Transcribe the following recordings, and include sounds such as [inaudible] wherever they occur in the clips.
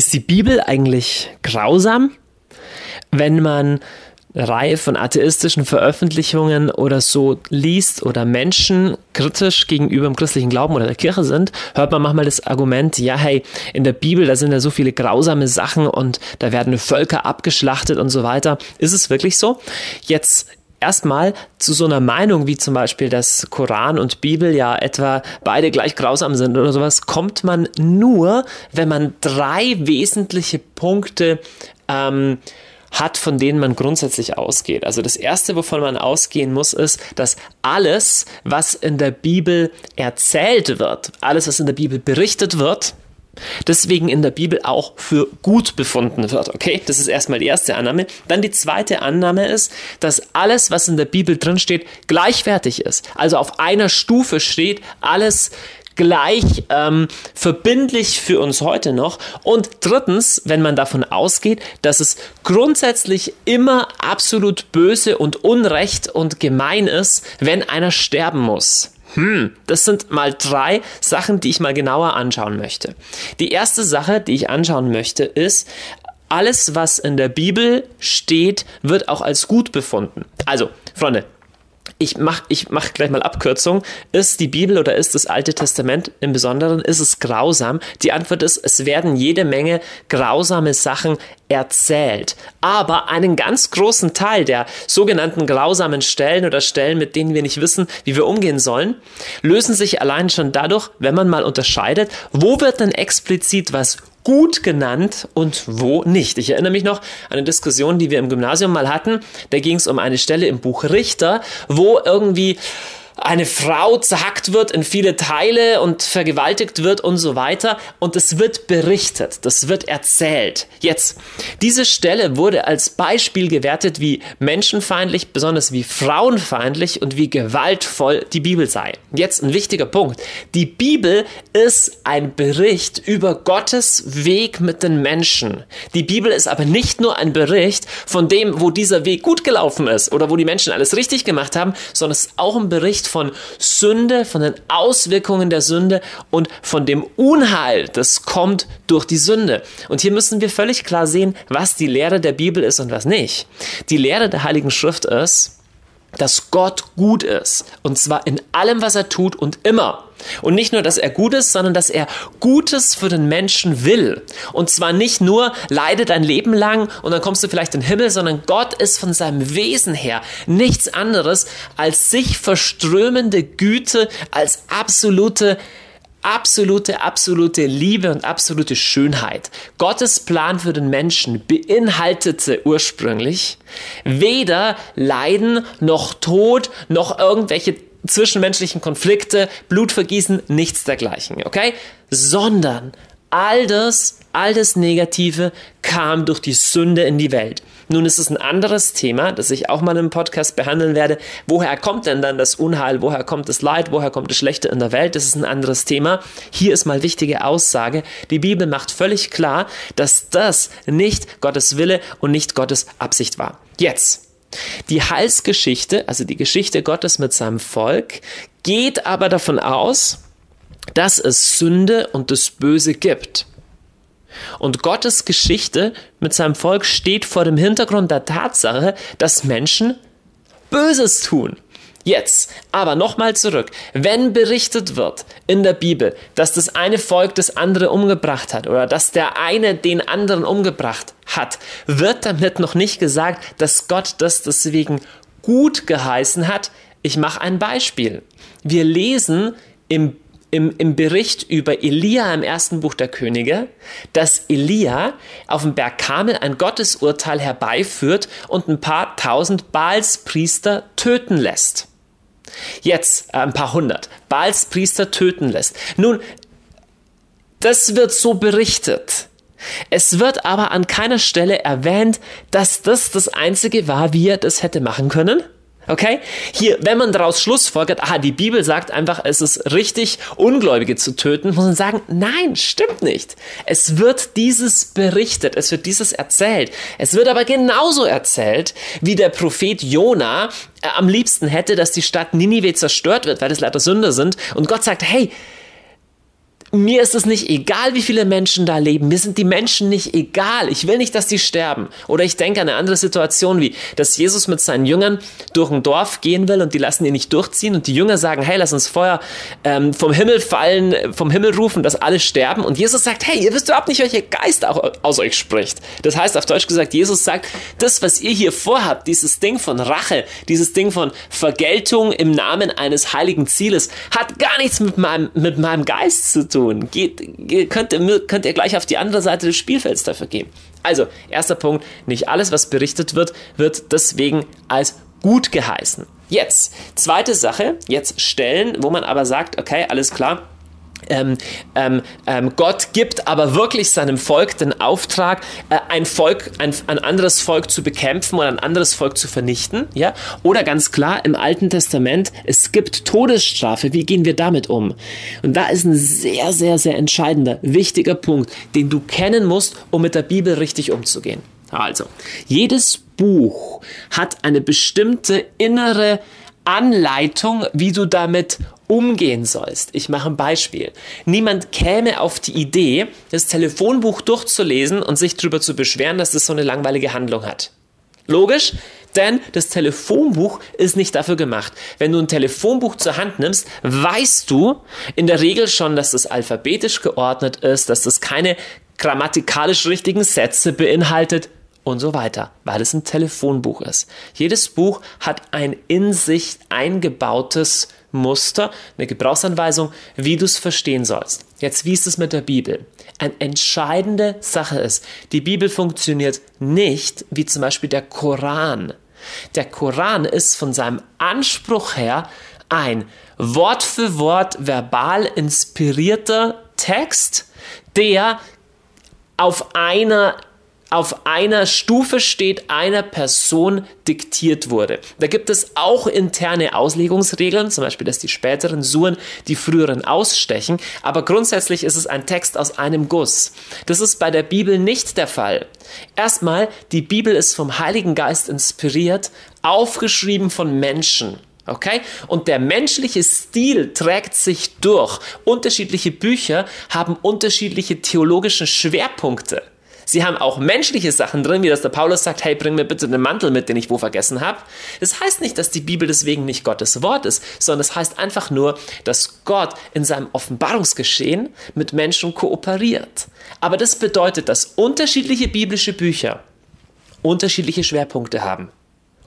Ist die Bibel eigentlich grausam? Wenn man eine Reihe von atheistischen Veröffentlichungen oder so liest oder Menschen kritisch gegenüber dem christlichen Glauben oder der Kirche sind, hört man manchmal das Argument, ja, hey, in der Bibel, da sind ja so viele grausame Sachen und da werden Völker abgeschlachtet und so weiter. Ist es wirklich so? Jetzt erstmal zu so einer Meinung wie zum Beispiel, dass Koran und Bibel ja etwa beide gleich grausam sind oder sowas, kommt man nur, wenn man drei wesentliche Punkte ähm, hat, von denen man grundsätzlich ausgeht. Also das Erste, wovon man ausgehen muss, ist, dass alles, was in der Bibel erzählt wird, alles, was in der Bibel berichtet wird, deswegen in der Bibel auch für gut befunden wird. Okay, das ist erstmal die erste Annahme. Dann die zweite Annahme ist, dass alles, was in der Bibel drin steht, gleichwertig ist. Also auf einer Stufe steht, alles gleich ähm, verbindlich für uns heute noch. Und drittens, wenn man davon ausgeht, dass es grundsätzlich immer absolut böse und unrecht und gemein ist, wenn einer sterben muss. Hm, das sind mal drei Sachen, die ich mal genauer anschauen möchte. Die erste Sache, die ich anschauen möchte, ist, alles, was in der Bibel steht, wird auch als gut befunden. Also, Freunde, ich mache ich mach gleich mal Abkürzung. Ist die Bibel oder ist das Alte Testament im Besonderen, ist es grausam? Die Antwort ist, es werden jede Menge grausame Sachen erzählt. Aber einen ganz großen Teil der sogenannten grausamen Stellen oder Stellen, mit denen wir nicht wissen, wie wir umgehen sollen, lösen sich allein schon dadurch, wenn man mal unterscheidet, wo wird denn explizit was gut genannt und wo nicht. Ich erinnere mich noch an eine Diskussion, die wir im Gymnasium mal hatten. Da ging es um eine Stelle im Buch Richter, wo irgendwie eine Frau zerhackt wird in viele Teile und vergewaltigt wird und so weiter. Und es wird berichtet, das wird erzählt. Jetzt, diese Stelle wurde als Beispiel gewertet, wie menschenfeindlich, besonders wie frauenfeindlich und wie gewaltvoll die Bibel sei. Jetzt ein wichtiger Punkt. Die Bibel ist ein Bericht über Gottes Weg mit den Menschen. Die Bibel ist aber nicht nur ein Bericht von dem, wo dieser Weg gut gelaufen ist oder wo die Menschen alles richtig gemacht haben, sondern es ist auch ein Bericht von Sünde, von den Auswirkungen der Sünde und von dem Unheil, das kommt durch die Sünde. Und hier müssen wir völlig klar sehen, was die Lehre der Bibel ist und was nicht. Die Lehre der Heiligen Schrift ist, dass Gott gut ist. Und zwar in allem, was er tut und immer. Und nicht nur, dass er gut ist, sondern dass er Gutes für den Menschen will. Und zwar nicht nur, leide dein Leben lang und dann kommst du vielleicht in den Himmel, sondern Gott ist von seinem Wesen her nichts anderes als sich verströmende Güte, als absolute absolute, absolute Liebe und absolute Schönheit. Gottes Plan für den Menschen beinhaltete ursprünglich weder Leiden noch Tod noch irgendwelche zwischenmenschlichen Konflikte, Blutvergießen, nichts dergleichen, okay? Sondern all das, all das Negative kam durch die Sünde in die Welt. Nun ist es ein anderes Thema, das ich auch mal im Podcast behandeln werde. Woher kommt denn dann das Unheil? Woher kommt das Leid? Woher kommt das Schlechte in der Welt? Das ist ein anderes Thema. Hier ist mal wichtige Aussage. Die Bibel macht völlig klar, dass das nicht Gottes Wille und nicht Gottes Absicht war. Jetzt. Die Heilsgeschichte, also die Geschichte Gottes mit seinem Volk, geht aber davon aus, dass es Sünde und das Böse gibt. Und Gottes Geschichte mit seinem Volk steht vor dem Hintergrund der Tatsache, dass Menschen Böses tun. Jetzt, aber nochmal zurück. Wenn berichtet wird in der Bibel, dass das eine Volk das andere umgebracht hat oder dass der eine den anderen umgebracht hat, wird damit noch nicht gesagt, dass Gott das deswegen gut geheißen hat. Ich mache ein Beispiel. Wir lesen im im, im Bericht über Elia im ersten Buch der Könige, dass Elia auf dem Berg Kamel ein Gottesurteil herbeiführt und ein paar tausend Baalspriester töten lässt. Jetzt äh, ein paar hundert Baalspriester töten lässt. Nun, das wird so berichtet. Es wird aber an keiner Stelle erwähnt, dass das das Einzige war, wie er das hätte machen können. Okay? Hier, wenn man daraus schlussfolgert, aha, die Bibel sagt einfach, es ist richtig, Ungläubige zu töten, muss man sagen, nein, stimmt nicht. Es wird dieses berichtet, es wird dieses erzählt. Es wird aber genauso erzählt, wie der Prophet Jona äh, am liebsten hätte, dass die Stadt Ninive zerstört wird, weil das leider Sünder sind. Und Gott sagt, hey, mir ist es nicht egal, wie viele Menschen da leben. Mir sind die Menschen nicht egal. Ich will nicht, dass die sterben. Oder ich denke an eine andere Situation, wie dass Jesus mit seinen Jüngern durch ein Dorf gehen will und die lassen ihn nicht durchziehen und die Jünger sagen, hey, lass uns Feuer ähm, vom Himmel fallen, vom Himmel rufen, dass alle sterben. Und Jesus sagt, hey, ihr wisst überhaupt nicht, welcher Geist aus euch spricht. Das heißt, auf Deutsch gesagt, Jesus sagt, das, was ihr hier vorhabt, dieses Ding von Rache, dieses Ding von Vergeltung im Namen eines heiligen Zieles, hat gar nichts mit meinem, mit meinem Geist zu tun tun. Geht, könnt, ihr, könnt ihr gleich auf die andere Seite des Spielfelds dafür gehen. Also, erster Punkt, nicht alles, was berichtet wird, wird deswegen als gut geheißen. Jetzt, zweite Sache, jetzt Stellen, wo man aber sagt, okay, alles klar, ähm, ähm, ähm, Gott gibt aber wirklich seinem Volk den Auftrag, äh, ein Volk, ein, ein, anderes Volk zu bekämpfen oder ein anderes Volk zu vernichten, ja? Oder ganz klar im Alten Testament, es gibt Todesstrafe. Wie gehen wir damit um? Und da ist ein sehr, sehr, sehr entscheidender, wichtiger Punkt, den du kennen musst, um mit der Bibel richtig umzugehen. Also, jedes Buch hat eine bestimmte innere Anleitung, wie du damit umgehen sollst. Ich mache ein Beispiel. Niemand käme auf die Idee, das Telefonbuch durchzulesen und sich darüber zu beschweren, dass das so eine langweilige Handlung hat. Logisch? Denn das Telefonbuch ist nicht dafür gemacht. Wenn du ein Telefonbuch zur Hand nimmst, weißt du in der Regel schon, dass das alphabetisch geordnet ist, dass das keine grammatikalisch richtigen Sätze beinhaltet und so weiter, weil es ein Telefonbuch ist. Jedes Buch hat ein in sich eingebautes Muster, eine Gebrauchsanweisung, wie du es verstehen sollst. Jetzt, wie ist es mit der Bibel? Eine entscheidende Sache ist, die Bibel funktioniert nicht wie zum Beispiel der Koran. Der Koran ist von seinem Anspruch her ein Wort für Wort verbal inspirierter Text, der auf einer auf einer Stufe steht, einer Person diktiert wurde. Da gibt es auch interne Auslegungsregeln, zum Beispiel, dass die späteren Suren die früheren ausstechen, aber grundsätzlich ist es ein Text aus einem Guss. Das ist bei der Bibel nicht der Fall. Erstmal, die Bibel ist vom Heiligen Geist inspiriert, aufgeschrieben von Menschen. Okay? Und der menschliche Stil trägt sich durch. Unterschiedliche Bücher haben unterschiedliche theologische Schwerpunkte. Sie haben auch menschliche Sachen drin, wie das der Paulus sagt, hey, bring mir bitte den Mantel mit, den ich wo vergessen habe. Das heißt nicht, dass die Bibel deswegen nicht Gottes Wort ist, sondern es das heißt einfach nur, dass Gott in seinem Offenbarungsgeschehen mit Menschen kooperiert. Aber das bedeutet, dass unterschiedliche biblische Bücher unterschiedliche Schwerpunkte haben.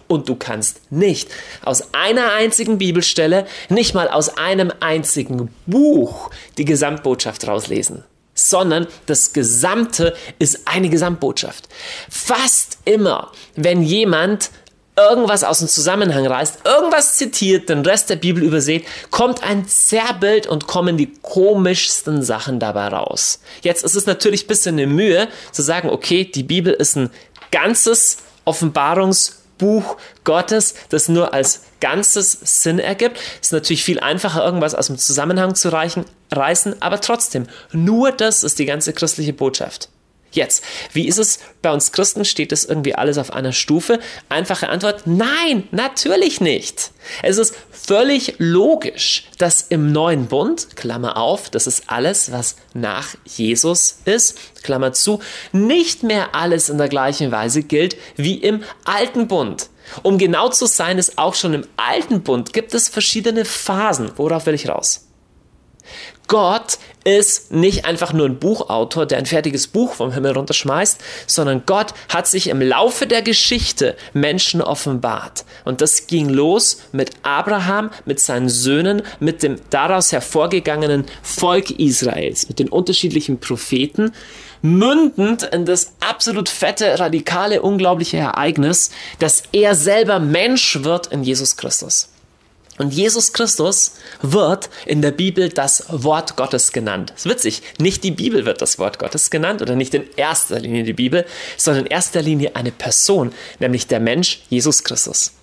Und du kannst nicht aus einer einzigen Bibelstelle, nicht mal aus einem einzigen Buch die Gesamtbotschaft rauslesen sondern das Gesamte ist eine Gesamtbotschaft. Fast immer, wenn jemand irgendwas aus dem Zusammenhang reißt, irgendwas zitiert, den Rest der Bibel übersät, kommt ein Zerrbild und kommen die komischsten Sachen dabei raus. Jetzt ist es natürlich ein bisschen eine Mühe zu sagen, okay, die Bibel ist ein ganzes Offenbarungsbuch Gottes, das nur als ganzes Sinn ergibt. Ist natürlich viel einfacher, irgendwas aus dem Zusammenhang zu reichen, reißen, aber trotzdem, nur das ist die ganze christliche Botschaft. Jetzt, wie ist es bei uns Christen? Steht das irgendwie alles auf einer Stufe? Einfache Antwort, nein, natürlich nicht. Es ist völlig logisch, dass im neuen Bund, Klammer auf, das ist alles, was nach Jesus ist, Klammer zu, nicht mehr alles in der gleichen Weise gilt wie im alten Bund. Um genau zu sein, ist auch schon im alten Bund gibt es verschiedene Phasen. Worauf will ich raus? Gott ist nicht einfach nur ein Buchautor, der ein fertiges Buch vom Himmel runterschmeißt, sondern Gott hat sich im Laufe der Geschichte Menschen offenbart. Und das ging los mit Abraham, mit seinen Söhnen, mit dem daraus hervorgegangenen Volk Israels, mit den unterschiedlichen Propheten mündend in das absolut fette, radikale, unglaubliche Ereignis, dass er selber Mensch wird in Jesus Christus. Und Jesus Christus wird in der Bibel das Wort Gottes genannt. Das ist witzig. Nicht die Bibel wird das Wort Gottes genannt oder nicht in erster Linie die Bibel, sondern in erster Linie eine Person, nämlich der Mensch Jesus Christus.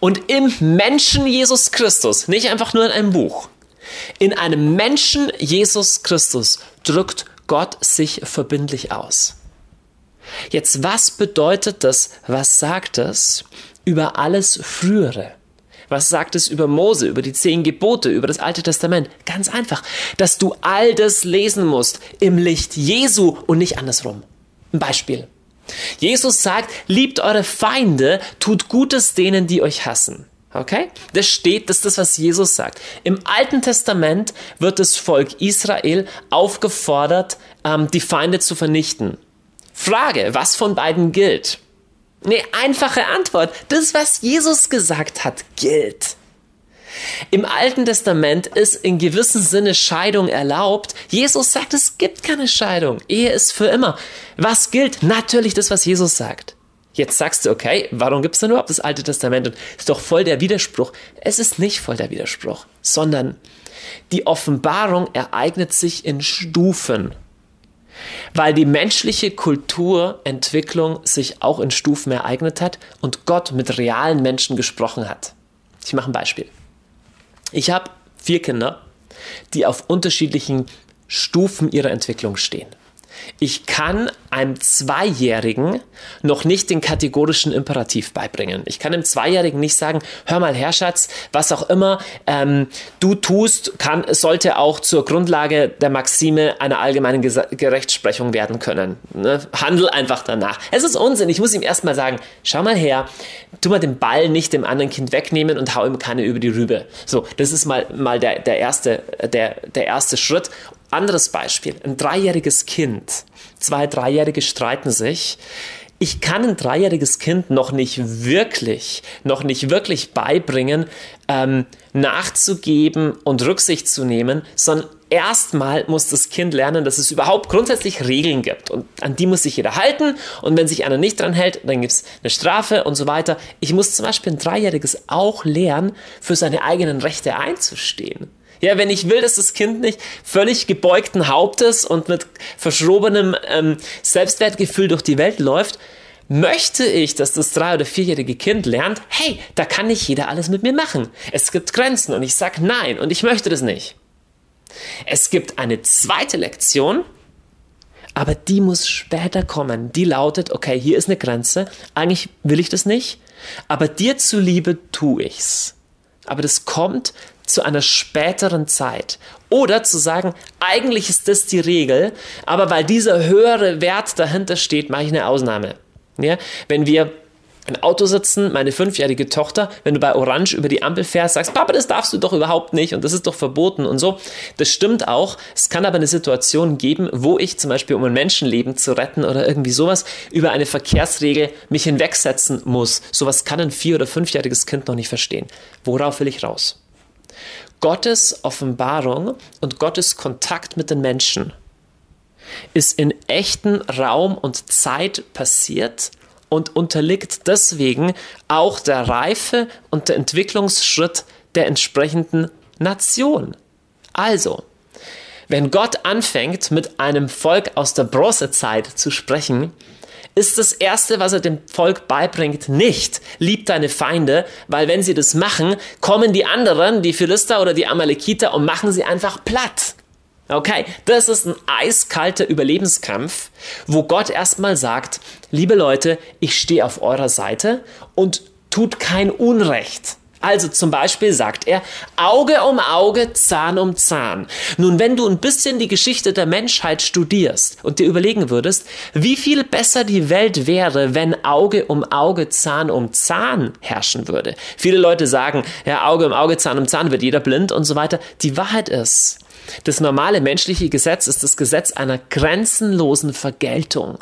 Und im Menschen Jesus Christus, nicht einfach nur in einem Buch, in einem Menschen Jesus Christus drückt Gott sich verbindlich aus. Jetzt, was bedeutet das? Was sagt es über alles Frühere? Was sagt es über Mose, über die zehn Gebote, über das Alte Testament? Ganz einfach, dass du all das lesen musst im Licht Jesu und nicht andersrum. Ein Beispiel. Jesus sagt, liebt eure Feinde, tut Gutes denen, die euch hassen. Okay? Das steht, das ist das, was Jesus sagt. Im Alten Testament wird das Volk Israel aufgefordert, ähm, die Feinde zu vernichten. Frage, was von beiden gilt? Eine einfache Antwort. Das, was Jesus gesagt hat, gilt. Im Alten Testament ist in gewissem Sinne Scheidung erlaubt. Jesus sagt, es gibt keine Scheidung. Ehe ist für immer. Was gilt? Natürlich das, was Jesus sagt. Jetzt sagst du, okay, warum gibt es denn überhaupt das Alte Testament? Und ist doch voll der Widerspruch. Es ist nicht voll der Widerspruch, sondern die Offenbarung ereignet sich in Stufen weil die menschliche Kulturentwicklung sich auch in Stufen ereignet hat und Gott mit realen Menschen gesprochen hat. Ich mache ein Beispiel. Ich habe vier Kinder, die auf unterschiedlichen Stufen ihrer Entwicklung stehen. Ich kann einem Zweijährigen noch nicht den kategorischen Imperativ beibringen. Ich kann dem Zweijährigen nicht sagen, hör mal her, Schatz, was auch immer ähm, du tust, kann, sollte auch zur Grundlage der Maxime einer allgemeinen Gerechtsprechung werden können. Ne? Handel einfach danach. Es ist Unsinn. Ich muss ihm erstmal sagen, schau mal her, tu mal den Ball nicht dem anderen Kind wegnehmen und hau ihm keine über die Rübe. So, das ist mal, mal der, der, erste, der, der erste Schritt. Anderes Beispiel, ein dreijähriges Kind. Zwei Dreijährige streiten sich. Ich kann ein dreijähriges Kind noch nicht wirklich, noch nicht wirklich beibringen, ähm, nachzugeben und Rücksicht zu nehmen, sondern erstmal muss das Kind lernen, dass es überhaupt grundsätzlich Regeln gibt und an die muss sich jeder halten und wenn sich einer nicht dran hält, dann gibt es eine Strafe und so weiter. Ich muss zum Beispiel ein Dreijähriges auch lernen, für seine eigenen Rechte einzustehen. Ja, wenn ich will, dass das Kind nicht völlig gebeugten Hauptes und mit verschrobenem ähm, Selbstwertgefühl durch die Welt läuft, möchte ich, dass das drei- oder vierjährige Kind lernt, hey, da kann nicht jeder alles mit mir machen. Es gibt Grenzen und ich sage nein und ich möchte das nicht. Es gibt eine zweite Lektion, aber die muss später kommen. Die lautet, okay, hier ist eine Grenze, eigentlich will ich das nicht, aber dir zuliebe tue ich's. Aber das kommt zu einer späteren Zeit. Oder zu sagen, eigentlich ist das die Regel, aber weil dieser höhere Wert dahinter steht, mache ich eine Ausnahme. Ja? Wenn wir im Auto sitzen, meine fünfjährige Tochter, wenn du bei Orange über die Ampel fährst, sagst, Papa, das darfst du doch überhaupt nicht und das ist doch verboten und so. Das stimmt auch. Es kann aber eine Situation geben, wo ich zum Beispiel, um ein Menschenleben zu retten oder irgendwie sowas, über eine Verkehrsregel mich hinwegsetzen muss. Sowas kann ein vier- oder fünfjähriges Kind noch nicht verstehen. Worauf will ich raus? Gottes Offenbarung und Gottes Kontakt mit den Menschen ist in echten Raum und Zeit passiert und unterliegt deswegen auch der Reife und der Entwicklungsschritt der entsprechenden Nation. Also, wenn Gott anfängt, mit einem Volk aus der Bronzezeit zu sprechen, ist das Erste, was er dem Volk beibringt, nicht, lieb deine Feinde, weil wenn sie das machen, kommen die anderen, die Philister oder die Amalekiter und machen sie einfach platt. Okay, das ist ein eiskalter Überlebenskampf, wo Gott erstmal sagt, liebe Leute, ich stehe auf eurer Seite und tut kein Unrecht. Also zum Beispiel sagt er, Auge um Auge, Zahn um Zahn. Nun, wenn du ein bisschen die Geschichte der Menschheit studierst und dir überlegen würdest, wie viel besser die Welt wäre, wenn Auge um Auge, Zahn um Zahn herrschen würde. Viele Leute sagen, ja, Auge um Auge, Zahn um Zahn wird jeder blind und so weiter. Die Wahrheit ist, das normale menschliche Gesetz ist das Gesetz einer grenzenlosen Vergeltung.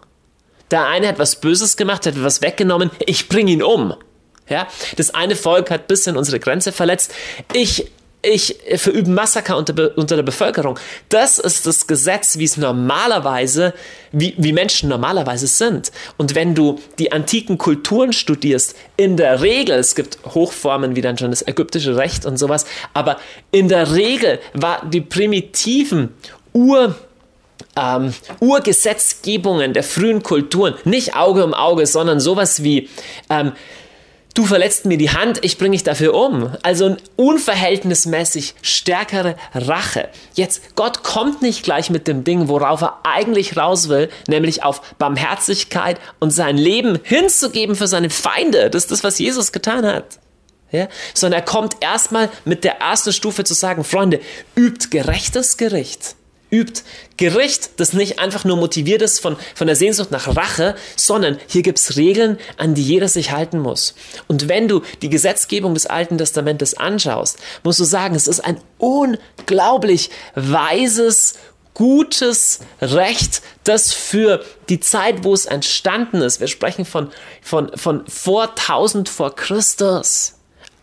Der eine hat was Böses gemacht, hat was weggenommen, ich bring ihn um. Ja, das eine Volk hat bis in unsere Grenze verletzt. Ich ich verübe Massaker unter, unter der Bevölkerung. Das ist das Gesetz, wie es normalerweise, wie, wie Menschen normalerweise sind. Und wenn du die antiken Kulturen studierst, in der Regel, es gibt Hochformen wie dann schon das ägyptische Recht und sowas, aber in der Regel war die primitiven Ur- ähm, Urgesetzgebungen der frühen Kulturen nicht Auge um Auge, sondern sowas wie ähm, du verletzt mir die Hand, ich bringe dich dafür um. Also eine unverhältnismäßig stärkere Rache. Jetzt, Gott kommt nicht gleich mit dem Ding, worauf er eigentlich raus will, nämlich auf Barmherzigkeit und sein Leben hinzugeben für seine Feinde. Das ist das, was Jesus getan hat. Ja? Sondern er kommt erstmal mit der ersten Stufe zu sagen, Freunde, übt gerechtes Gericht. Übt Gericht, das nicht einfach nur motiviert ist von, von der Sehnsucht nach Rache, sondern hier gibt es Regeln, an die jeder sich halten muss. Und wenn du die Gesetzgebung des Alten Testamentes anschaust, musst du sagen, es ist ein unglaublich weises, gutes Recht, das für die Zeit, wo es entstanden ist, wir sprechen von, von, von vor 1000 vor Christus,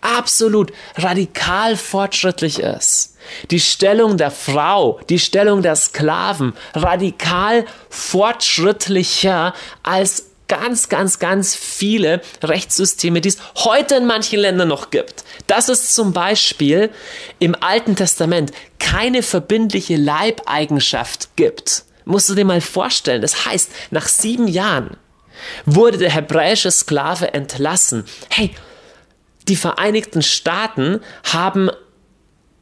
absolut radikal fortschrittlich ist. Die Stellung der Frau, die Stellung der Sklaven radikal fortschrittlicher als ganz, ganz, ganz viele Rechtssysteme, die es heute in manchen Ländern noch gibt. Dass es zum Beispiel im Alten Testament keine verbindliche Leibeigenschaft gibt. Musst du dir mal vorstellen. Das heißt, nach sieben Jahren wurde der hebräische Sklave entlassen. Hey, die Vereinigten Staaten haben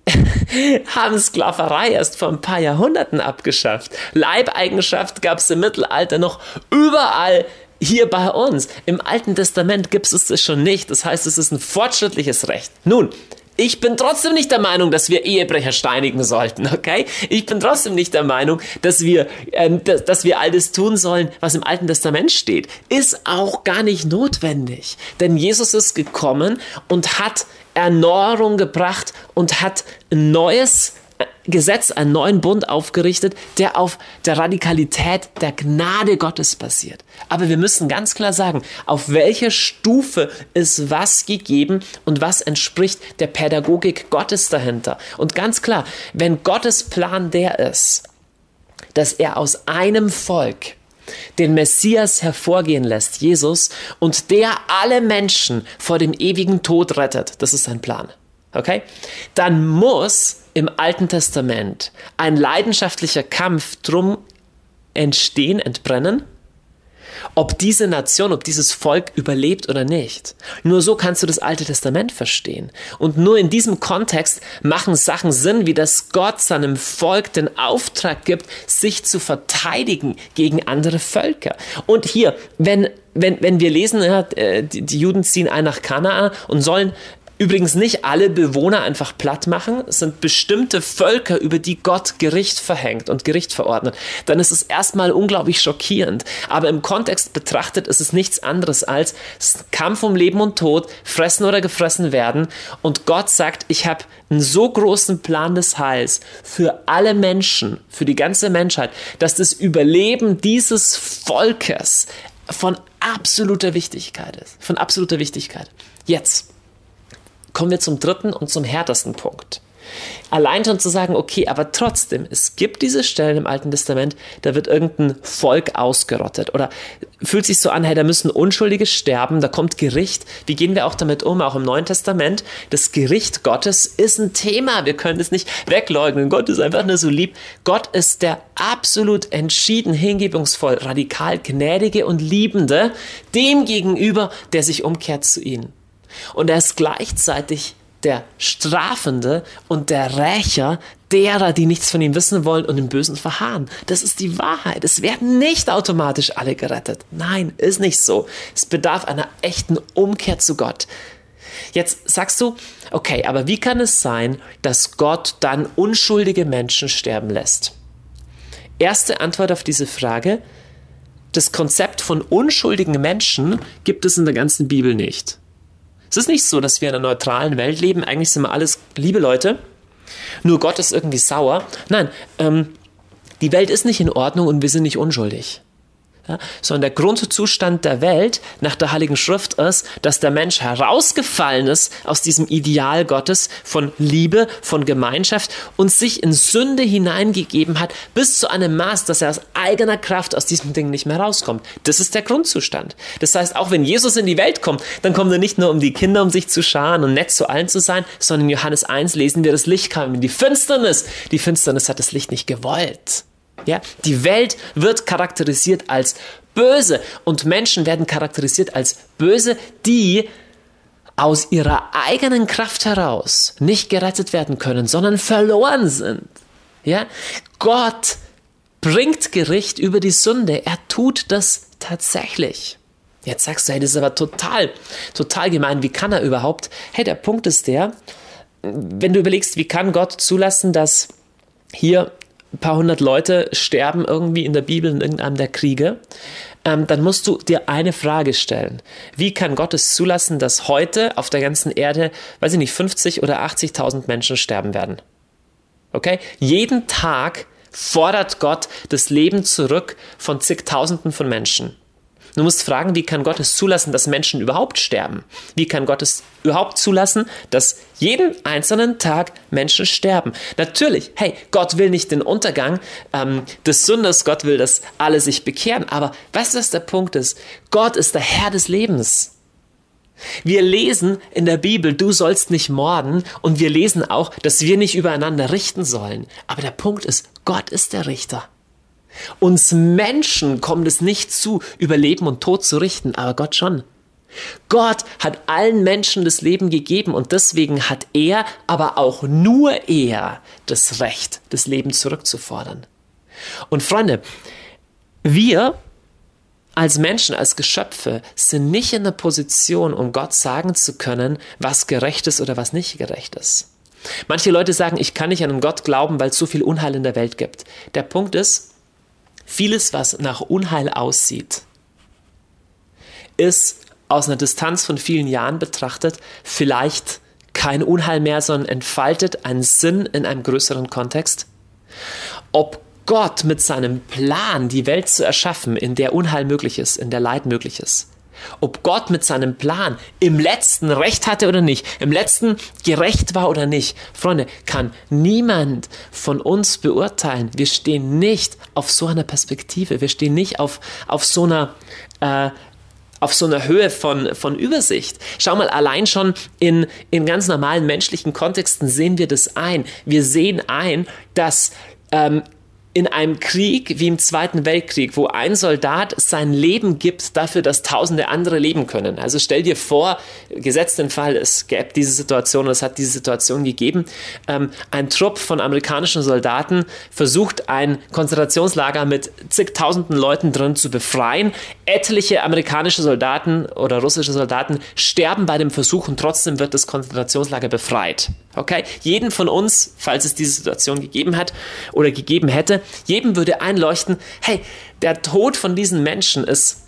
[laughs] haben Sklaverei erst vor ein paar Jahrhunderten abgeschafft. Leibeigenschaft gab es im Mittelalter noch überall hier bei uns. Im Alten Testament gibt es das schon nicht. Das heißt, es ist ein fortschrittliches Recht. Nun, ich bin trotzdem nicht der Meinung, dass wir Ehebrecher steinigen sollten, okay? Ich bin trotzdem nicht der Meinung, dass wir, ähm, dass, dass wir alles tun sollen, was im Alten Testament steht. Ist auch gar nicht notwendig. Denn Jesus ist gekommen und hat Erneuerung gebracht und hat ein neues Gesetz, einen neuen Bund aufgerichtet, der auf der Radikalität der Gnade Gottes basiert. Aber wir müssen ganz klar sagen, auf welcher Stufe ist was gegeben und was entspricht der Pädagogik Gottes dahinter. Und ganz klar, wenn Gottes Plan der ist, dass er aus einem Volk den Messias hervorgehen lässt, Jesus, und der alle Menschen vor dem ewigen Tod rettet, das ist sein Plan. Okay? Dann muss im Alten Testament ein leidenschaftlicher Kampf drum entstehen, entbrennen, ob diese Nation, ob dieses Volk überlebt oder nicht. Nur so kannst du das Alte Testament verstehen. Und nur in diesem Kontext machen Sachen Sinn, wie dass Gott seinem Volk den Auftrag gibt, sich zu verteidigen gegen andere Völker. Und hier, wenn wenn, wenn wir lesen, ja, äh, die, die Juden ziehen ein nach Kanaan und sollen übrigens nicht alle Bewohner einfach platt machen. Es sind bestimmte Völker, über die Gott Gericht verhängt und Gericht verordnet. Dann ist es erstmal unglaublich schockierend. Aber im Kontext betrachtet ist es nichts anderes als Kampf um Leben und Tod, fressen oder gefressen werden. Und Gott sagt, ich habe einen so großen Plan des Heils für alle Menschen, für die ganze Menschheit, dass das Überleben dieses Volkes von absoluter Wichtigkeit ist. Von absoluter Wichtigkeit. Jetzt kommen wir zum dritten und zum härtesten Punkt. Allein schon zu sagen, okay, aber trotzdem, es gibt diese Stellen im Alten Testament, da wird irgendein Volk ausgerottet oder fühlt sich so an, hey, da müssen Unschuldige sterben, da kommt Gericht. Wie gehen wir auch damit um? Auch im Neuen Testament, das Gericht Gottes ist ein Thema. Wir können es nicht wegleugnen. Gott ist einfach nur so lieb. Gott ist der absolut entschieden, hingebungsvoll, radikal gnädige und liebende dem gegenüber, der sich umkehrt zu ihnen. Und er ist gleichzeitig der Strafende und der Rächer derer, die nichts von ihm wissen wollen und im Bösen verharren. Das ist die Wahrheit. Es werden nicht automatisch alle gerettet. Nein, ist nicht so. Es bedarf einer echten Umkehr zu Gott. Jetzt sagst du, okay, aber wie kann es sein, dass Gott dann unschuldige Menschen sterben lässt? Erste Antwort auf diese Frage, das Konzept von unschuldigen Menschen gibt es in der ganzen Bibel nicht. Es ist nicht so, dass wir in einer neutralen Welt leben. Eigentlich sind wir alles liebe Leute. Nur Gott ist irgendwie sauer. Nein, ähm, die Welt ist nicht in Ordnung und wir sind nicht unschuldig ja, sondern der Grundzustand der Welt nach der Heiligen Schrift ist, dass der Mensch herausgefallen ist aus diesem Ideal Gottes von Liebe, von Gemeinschaft und sich in Sünde hineingegeben hat, bis zu einem Maß, dass er aus eigener Kraft aus diesem Ding nicht mehr rauskommt. Das ist der Grundzustand. Das heißt, auch wenn Jesus in die Welt kommt, dann kommt er nicht nur, um die Kinder um sich zu scharen und nett zu allen zu sein, sondern in Johannes 1 lesen wir, das Licht kam in die Finsternis. Die Finsternis hat das Licht nicht gewollt. Ja, die Welt wird charakterisiert als böse und Menschen werden charakterisiert als böse, die aus ihrer eigenen Kraft heraus nicht gerettet werden können, sondern verloren sind. Ja, Gott bringt Gericht über die Sünde. Er tut das tatsächlich. Jetzt sagst du, hey, das ist aber total, total gemein. Wie kann er überhaupt? Hey, der Punkt ist der, wenn du überlegst, wie kann Gott zulassen, dass hier ein paar hundert Leute sterben irgendwie in der Bibel in irgendeinem der Kriege, ähm, dann musst du dir eine Frage stellen. Wie kann Gott es zulassen, dass heute auf der ganzen Erde, weiß ich nicht, 50 oder 80.000 Menschen sterben werden? Okay? Jeden Tag fordert Gott das Leben zurück von zigtausenden von Menschen. Du musst fragen, wie kann Gott es zulassen, dass Menschen überhaupt sterben? Wie kann Gott es überhaupt zulassen, dass jeden einzelnen Tag Menschen sterben? Natürlich, hey, Gott will nicht den Untergang ähm, des Sünders, Gott will, dass alle sich bekehren. Aber weißt du, was der Punkt ist? Gott ist der Herr des Lebens. Wir lesen in der Bibel, du sollst nicht morden und wir lesen auch, dass wir nicht übereinander richten sollen. Aber der Punkt ist, Gott ist der Richter. Uns Menschen kommt es nicht zu, über Leben und Tod zu richten, aber Gott schon. Gott hat allen Menschen das Leben gegeben und deswegen hat er, aber auch nur er, das Recht, das Leben zurückzufordern. Und Freunde, wir als Menschen, als Geschöpfe sind nicht in der Position, um Gott sagen zu können, was gerecht ist oder was nicht gerecht ist. Manche Leute sagen, ich kann nicht an einen Gott glauben, weil es so viel Unheil in der Welt gibt. Der Punkt ist, Vieles, was nach Unheil aussieht, ist aus einer Distanz von vielen Jahren betrachtet vielleicht kein Unheil mehr, sondern entfaltet einen Sinn in einem größeren Kontext. Ob Gott mit seinem Plan, die Welt zu erschaffen, in der Unheil möglich ist, in der Leid möglich ist, ob Gott mit seinem Plan im letzten Recht hatte oder nicht, im letzten gerecht war oder nicht. Freunde, kann niemand von uns beurteilen. Wir stehen nicht auf so einer Perspektive. Wir stehen nicht auf, auf so einer äh, auf so einer Höhe von, von Übersicht. Schau mal, allein schon in, in ganz normalen menschlichen Kontexten sehen wir das ein. Wir sehen ein, dass ähm, in einem Krieg wie im Zweiten Weltkrieg, wo ein Soldat sein Leben gibt dafür, dass tausende andere leben können. Also stell dir vor, gesetzt den Fall, es gäbe diese Situation, es hat diese Situation gegeben, ähm, ein Trupp von amerikanischen Soldaten versucht, ein Konzentrationslager mit zigtausenden Leuten drin zu befreien. Etliche amerikanische Soldaten oder russische Soldaten sterben bei dem Versuch und trotzdem wird das Konzentrationslager befreit. Okay? Jeden von uns, falls es diese Situation gegeben hat oder gegeben hätte, jedem würde einleuchten, hey, der Tod von diesen Menschen ist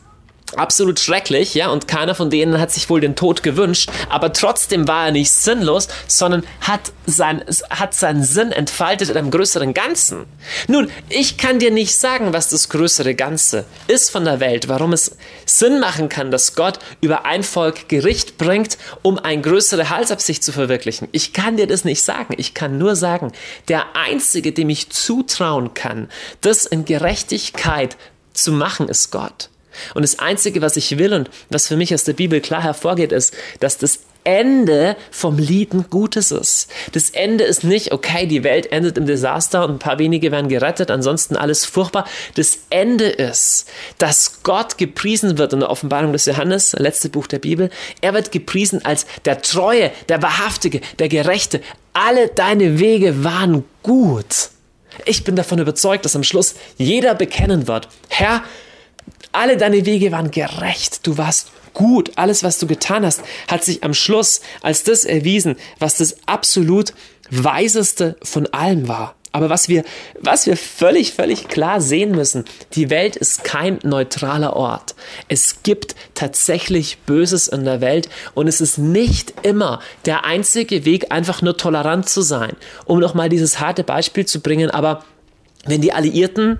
absolut schrecklich, ja, und keiner von denen hat sich wohl den Tod gewünscht, aber trotzdem war er nicht sinnlos, sondern hat, sein, hat seinen Sinn entfaltet in einem größeren Ganzen. Nun, ich kann dir nicht sagen, was das größere Ganze ist von der Welt, warum es Sinn machen kann, dass Gott über ein Volk Gericht bringt, um eine größere Heilsabsicht zu verwirklichen. Ich kann dir das nicht sagen. Ich kann nur sagen, der Einzige, dem ich zutrauen kann, das in Gerechtigkeit zu machen, ist Gott. Und das Einzige, was ich will und was für mich aus der Bibel klar hervorgeht, ist, dass das Ende vom Lied ein gutes ist. Das Ende ist nicht, okay, die Welt endet im Desaster und ein paar wenige werden gerettet, ansonsten alles furchtbar. Das Ende ist, dass Gott gepriesen wird in der Offenbarung des Johannes, letzte Buch der Bibel. Er wird gepriesen als der Treue, der Wahrhaftige, der Gerechte. Alle deine Wege waren gut. Ich bin davon überzeugt, dass am Schluss jeder bekennen wird, Herr, alle deine Wege waren gerecht. Du warst gut. Alles, was du getan hast, hat sich am Schluss als das erwiesen, was das absolut weiseste von allem war. Aber was wir, was wir völlig, völlig klar sehen müssen, die Welt ist kein neutraler Ort. Es gibt tatsächlich Böses in der Welt und es ist nicht immer der einzige Weg, einfach nur tolerant zu sein. Um nochmal dieses harte Beispiel zu bringen, aber wenn die Alliierten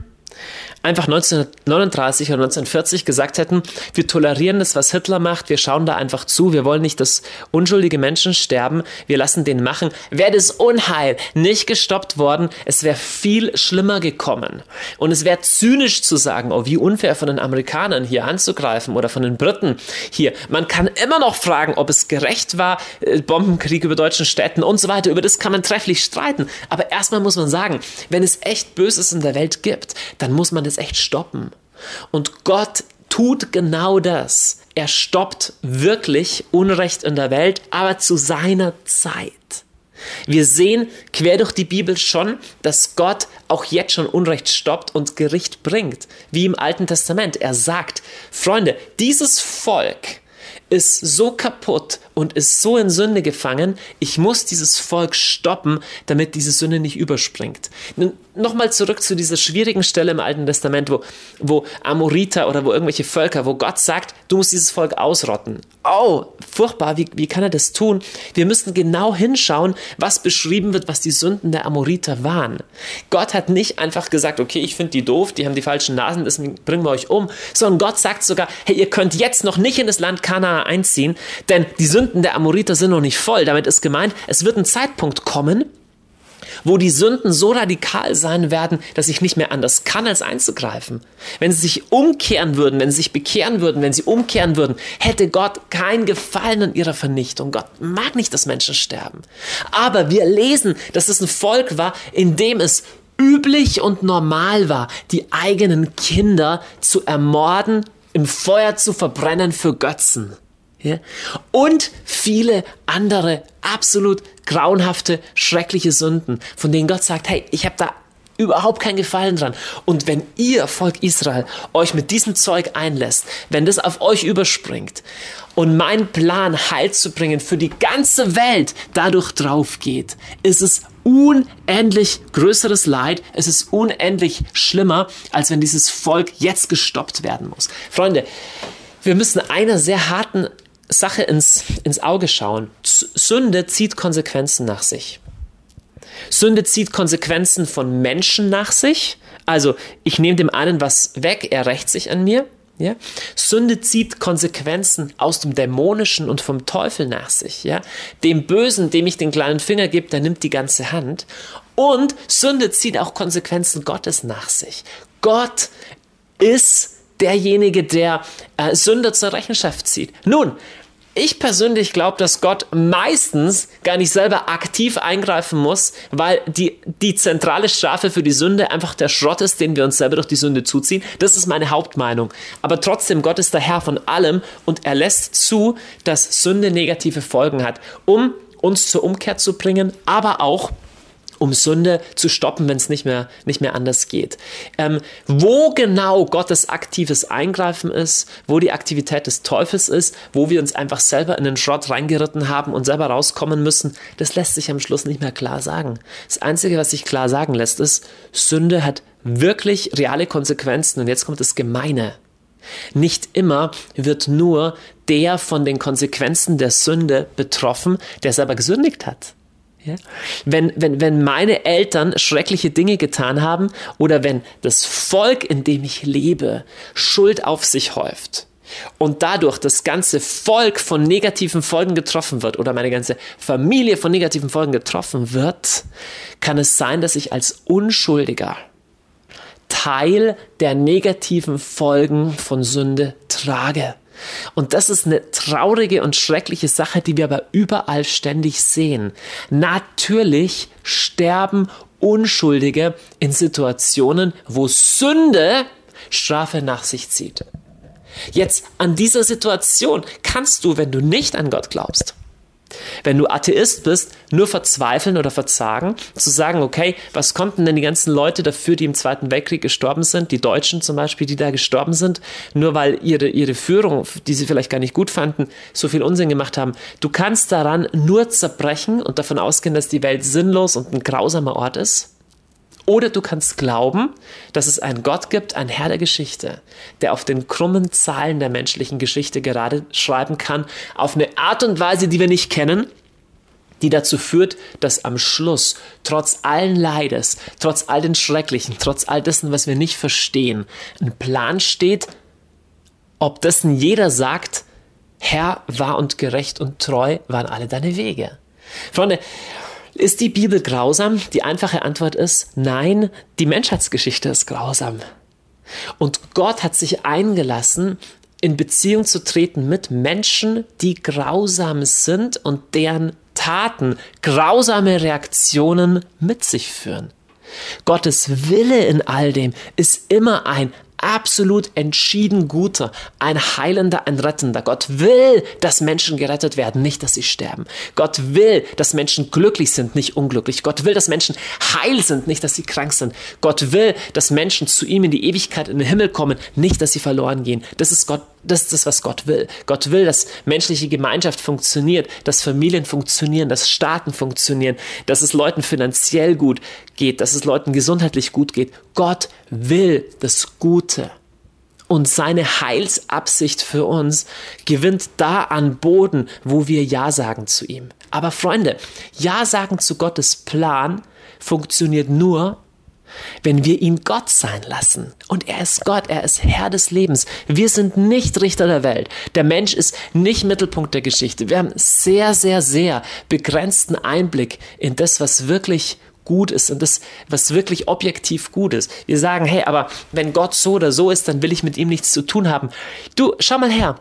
einfach 1939 oder 1940 gesagt hätten, wir tolerieren das, was Hitler macht, wir schauen da einfach zu, wir wollen nicht, dass unschuldige Menschen sterben, wir lassen den machen, wäre das Unheil nicht gestoppt worden, es wäre viel schlimmer gekommen. Und es wäre zynisch zu sagen, oh, wie unfair von den Amerikanern hier anzugreifen oder von den Briten hier. Man kann immer noch fragen, ob es gerecht war, äh, Bombenkrieg über deutschen Städten und so weiter, über das kann man trefflich streiten. Aber erstmal muss man sagen, wenn es echt Böses in der Welt gibt, dann muss man das es echt stoppen. Und Gott tut genau das. Er stoppt wirklich Unrecht in der Welt, aber zu seiner Zeit. Wir sehen quer durch die Bibel schon, dass Gott auch jetzt schon Unrecht stoppt und Gericht bringt, wie im Alten Testament. Er sagt, Freunde, dieses Volk ist so kaputt und ist so in Sünde gefangen, ich muss dieses Volk stoppen, damit diese Sünde nicht überspringt. Nochmal zurück zu dieser schwierigen Stelle im Alten Testament, wo, wo Amoriter oder wo irgendwelche Völker, wo Gott sagt, du musst dieses Volk ausrotten. Oh, furchtbar, wie, wie kann er das tun? Wir müssen genau hinschauen, was beschrieben wird, was die Sünden der Amoriter waren. Gott hat nicht einfach gesagt, okay, ich finde die doof, die haben die falschen Nasen, deswegen bringen wir euch um, sondern Gott sagt sogar, hey, ihr könnt jetzt noch nicht in das Land Kanaa einziehen, denn die Sünden der Amoriter sind noch nicht voll. Damit ist gemeint, es wird ein Zeitpunkt kommen, wo die Sünden so radikal sein werden, dass ich nicht mehr anders kann, als einzugreifen. Wenn sie sich umkehren würden, wenn sie sich bekehren würden, wenn sie umkehren würden, hätte Gott kein Gefallen an ihrer Vernichtung. Gott mag nicht, dass Menschen sterben. Aber wir lesen, dass es ein Volk war, in dem es üblich und normal war, die eigenen Kinder zu ermorden, im Feuer zu verbrennen für Götzen. Ja? Und viele andere absolut grauenhafte, schreckliche Sünden, von denen Gott sagt, hey, ich habe da überhaupt keinen Gefallen dran. Und wenn ihr, Volk Israel, euch mit diesem Zeug einlässt, wenn das auf euch überspringt und mein Plan Heil zu bringen für die ganze Welt dadurch drauf geht, ist es unendlich größeres Leid, es ist unendlich schlimmer, als wenn dieses Volk jetzt gestoppt werden muss. Freunde, wir müssen einer sehr harten Sache ins, ins Auge schauen. Sünde zieht Konsequenzen nach sich. Sünde zieht Konsequenzen von Menschen nach sich. Also ich nehme dem einen was weg, er rächt sich an mir. Ja? Sünde zieht Konsequenzen aus dem Dämonischen und vom Teufel nach sich. Ja? Dem Bösen, dem ich den kleinen Finger gebe, der nimmt die ganze Hand. Und Sünde zieht auch Konsequenzen Gottes nach sich. Gott ist derjenige, der äh, Sünder zur Rechenschaft zieht. Nun, ich persönlich glaube, dass Gott meistens gar nicht selber aktiv eingreifen muss, weil die, die zentrale Strafe für die Sünde einfach der Schrott ist, den wir uns selber durch die Sünde zuziehen. Das ist meine Hauptmeinung. Aber trotzdem, Gott ist der Herr von allem und er lässt zu, dass Sünde negative Folgen hat, um uns zur Umkehr zu bringen, aber auch um Sünde zu stoppen, wenn es nicht mehr, nicht mehr anders geht. Ähm, wo genau Gottes aktives Eingreifen ist, wo die Aktivität des Teufels ist, wo wir uns einfach selber in den Schrott reingeritten haben und selber rauskommen müssen, das lässt sich am Schluss nicht mehr klar sagen. Das Einzige, was sich klar sagen lässt, ist, Sünde hat wirklich reale Konsequenzen und jetzt kommt das Gemeine. Nicht immer wird nur der von den Konsequenzen der Sünde betroffen, der selber gesündigt hat. Ja? Wenn, wenn, wenn meine Eltern schreckliche Dinge getan haben oder wenn das Volk, in dem ich lebe, Schuld auf sich häuft und dadurch das ganze Volk von negativen Folgen getroffen wird oder meine ganze Familie von negativen Folgen getroffen wird, kann es sein, dass ich als Unschuldiger Teil der negativen Folgen von Sünde trage. Und das ist eine traurige und schreckliche Sache, die wir aber überall ständig sehen. Natürlich sterben Unschuldige in Situationen, wo Sünde Strafe nach sich zieht. Jetzt an dieser Situation kannst du, wenn du nicht an Gott glaubst, wenn du Atheist bist, nur verzweifeln oder verzagen, zu sagen, okay, was konnten denn die ganzen Leute dafür, die im Zweiten Weltkrieg gestorben sind, die Deutschen zum Beispiel, die da gestorben sind, nur weil ihre, ihre Führung, die sie vielleicht gar nicht gut fanden, so viel Unsinn gemacht haben. Du kannst daran nur zerbrechen und davon ausgehen, dass die Welt sinnlos und ein grausamer Ort ist. Oder du kannst glauben, dass es einen Gott gibt, einen Herr der Geschichte, der auf den krummen Zahlen der menschlichen Geschichte gerade schreiben kann, auf eine Art und Weise, die wir nicht kennen, die dazu führt, dass am Schluss, trotz allen Leides, trotz all den Schrecklichen, trotz all dessen, was wir nicht verstehen, ein Plan steht, ob dessen jeder sagt, Herr wahr und gerecht und treu waren alle deine Wege. Freunde, ist die Bibel grausam? Die einfache Antwort ist nein, die Menschheitsgeschichte ist grausam. Und Gott hat sich eingelassen, in Beziehung zu treten mit Menschen, die grausam sind und deren Taten grausame Reaktionen mit sich führen. Gottes Wille in all dem ist immer ein absolut entschieden guter, ein heilender, ein rettender. Gott will, dass Menschen gerettet werden, nicht, dass sie sterben. Gott will, dass Menschen glücklich sind, nicht unglücklich. Gott will, dass Menschen heil sind, nicht, dass sie krank sind. Gott will, dass Menschen zu ihm in die Ewigkeit in den Himmel kommen, nicht, dass sie verloren gehen. Das ist Gott, das ist das, was Gott will. Gott will, dass menschliche Gemeinschaft funktioniert, dass Familien funktionieren, dass Staaten funktionieren, dass es Leuten finanziell gut geht, dass es Leuten gesundheitlich gut geht. Gott will das Gute. Und seine Heilsabsicht für uns gewinnt da an Boden, wo wir Ja sagen zu ihm. Aber Freunde, Ja sagen zu Gottes Plan funktioniert nur, wenn wir ihn Gott sein lassen. Und er ist Gott, er ist Herr des Lebens. Wir sind nicht Richter der Welt. Der Mensch ist nicht Mittelpunkt der Geschichte. Wir haben sehr, sehr, sehr begrenzten Einblick in das, was wirklich gut ist und das, was wirklich objektiv gut ist. Wir sagen, hey, aber wenn Gott so oder so ist, dann will ich mit ihm nichts zu tun haben. Du, schau mal her.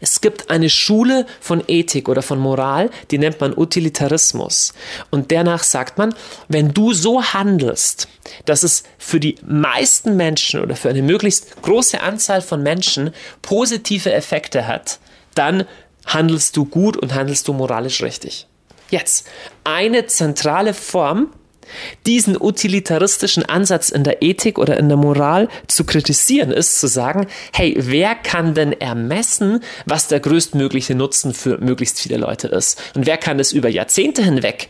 Es gibt eine Schule von Ethik oder von Moral, die nennt man Utilitarismus. Und danach sagt man, wenn du so handelst, dass es für die meisten Menschen oder für eine möglichst große Anzahl von Menschen positive Effekte hat, dann handelst du gut und handelst du moralisch richtig. Jetzt, eine zentrale Form diesen utilitaristischen Ansatz in der Ethik oder in der Moral zu kritisieren ist, zu sagen, hey, wer kann denn ermessen, was der größtmögliche Nutzen für möglichst viele Leute ist? Und wer kann es über Jahrzehnte hinweg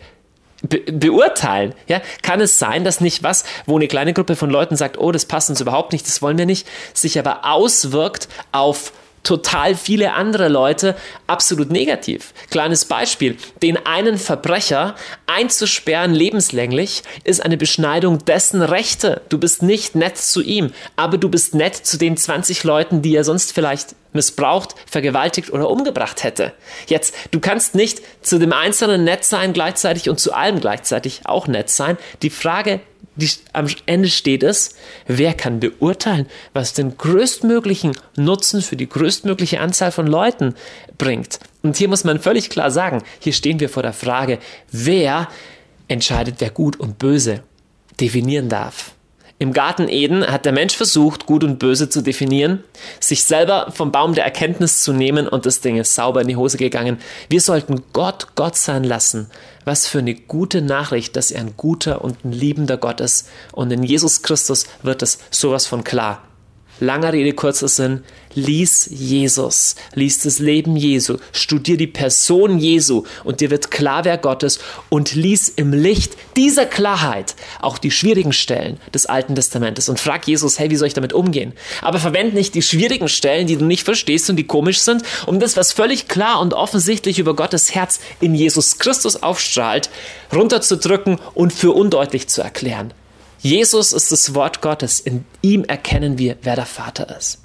Be beurteilen. Ja, kann es sein, dass nicht was, wo eine kleine Gruppe von Leuten sagt, oh, das passt uns überhaupt nicht, das wollen wir nicht, sich aber auswirkt auf total viele andere Leute absolut negativ. Kleines Beispiel, den einen Verbrecher einzusperren lebenslänglich ist eine Beschneidung dessen Rechte. Du bist nicht nett zu ihm, aber du bist nett zu den 20 Leuten, die er sonst vielleicht missbraucht, vergewaltigt oder umgebracht hätte. Jetzt, du kannst nicht zu dem Einzelnen nett sein gleichzeitig und zu allem gleichzeitig auch nett sein. Die Frage die, am Ende steht es, wer kann beurteilen, was den größtmöglichen Nutzen für die größtmögliche Anzahl von Leuten bringt. Und hier muss man völlig klar sagen, hier stehen wir vor der Frage, wer entscheidet, wer gut und böse definieren darf. Im Garten Eden hat der Mensch versucht, Gut und Böse zu definieren, sich selber vom Baum der Erkenntnis zu nehmen und das Ding ist sauber in die Hose gegangen. Wir sollten Gott Gott sein lassen. Was für eine gute Nachricht, dass er ein guter und ein liebender Gott ist. Und in Jesus Christus wird es sowas von klar. Langer Rede, kurzer Sinn. Lies Jesus, lies das Leben Jesu, studier die Person Jesu und dir wird klar, wer Gott ist und lies im Licht dieser Klarheit auch die schwierigen Stellen des Alten Testamentes und frag Jesus, hey, wie soll ich damit umgehen? Aber verwende nicht die schwierigen Stellen, die du nicht verstehst und die komisch sind, um das, was völlig klar und offensichtlich über Gottes Herz in Jesus Christus aufstrahlt, runterzudrücken und für undeutlich zu erklären. Jesus ist das Wort Gottes. In ihm erkennen wir, wer der Vater ist.